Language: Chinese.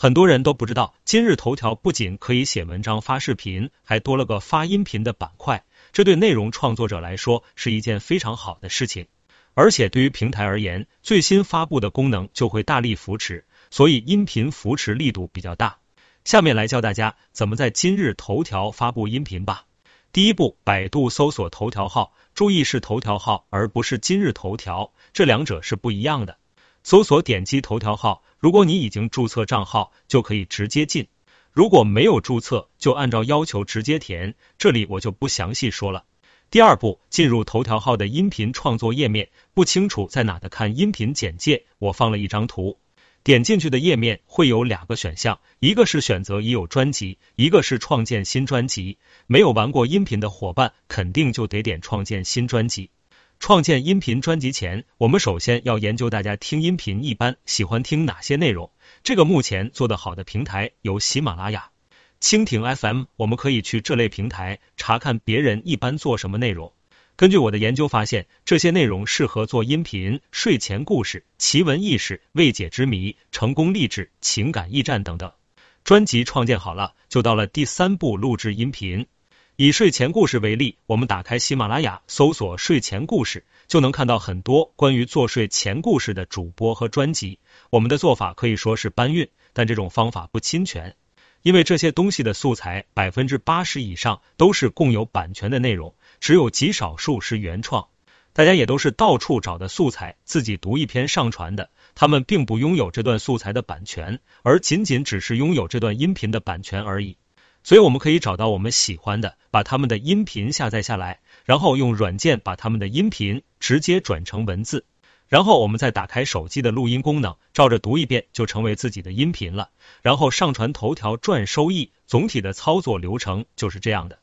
很多人都不知道，今日头条不仅可以写文章、发视频，还多了个发音频的板块。这对内容创作者来说是一件非常好的事情，而且对于平台而言，最新发布的功能就会大力扶持，所以音频扶持力度比较大。下面来教大家怎么在今日头条发布音频吧。第一步，百度搜索头条号，注意是头条号而不是今日头条，这两者是不一样的。搜索点击头条号，如果你已经注册账号，就可以直接进；如果没有注册，就按照要求直接填。这里我就不详细说了。第二步，进入头条号的音频创作页面，不清楚在哪的看音频简介，我放了一张图。点进去的页面会有两个选项，一个是选择已有专辑，一个是创建新专辑。没有玩过音频的伙伴，肯定就得点创建新专辑。创建音频专辑前，我们首先要研究大家听音频一般喜欢听哪些内容。这个目前做得好的平台有喜马拉雅、蜻蜓 FM，我们可以去这类平台查看别人一般做什么内容。根据我的研究发现，这些内容适合做音频、睡前故事、奇闻异事、未解之谜、成功励志、情感驿站等等。专辑创建好了，就到了第三步录制音频。以睡前故事为例，我们打开喜马拉雅，搜索睡前故事，就能看到很多关于做睡前故事的主播和专辑。我们的做法可以说是搬运，但这种方法不侵权，因为这些东西的素材百分之八十以上都是共有版权的内容，只有极少数是原创。大家也都是到处找的素材，自己读一篇上传的，他们并不拥有这段素材的版权，而仅仅只是拥有这段音频的版权而已。所以我们可以找到我们喜欢的，把他们的音频下载下来，然后用软件把他们的音频直接转成文字，然后我们再打开手机的录音功能，照着读一遍就成为自己的音频了，然后上传头条赚收益。总体的操作流程就是这样的。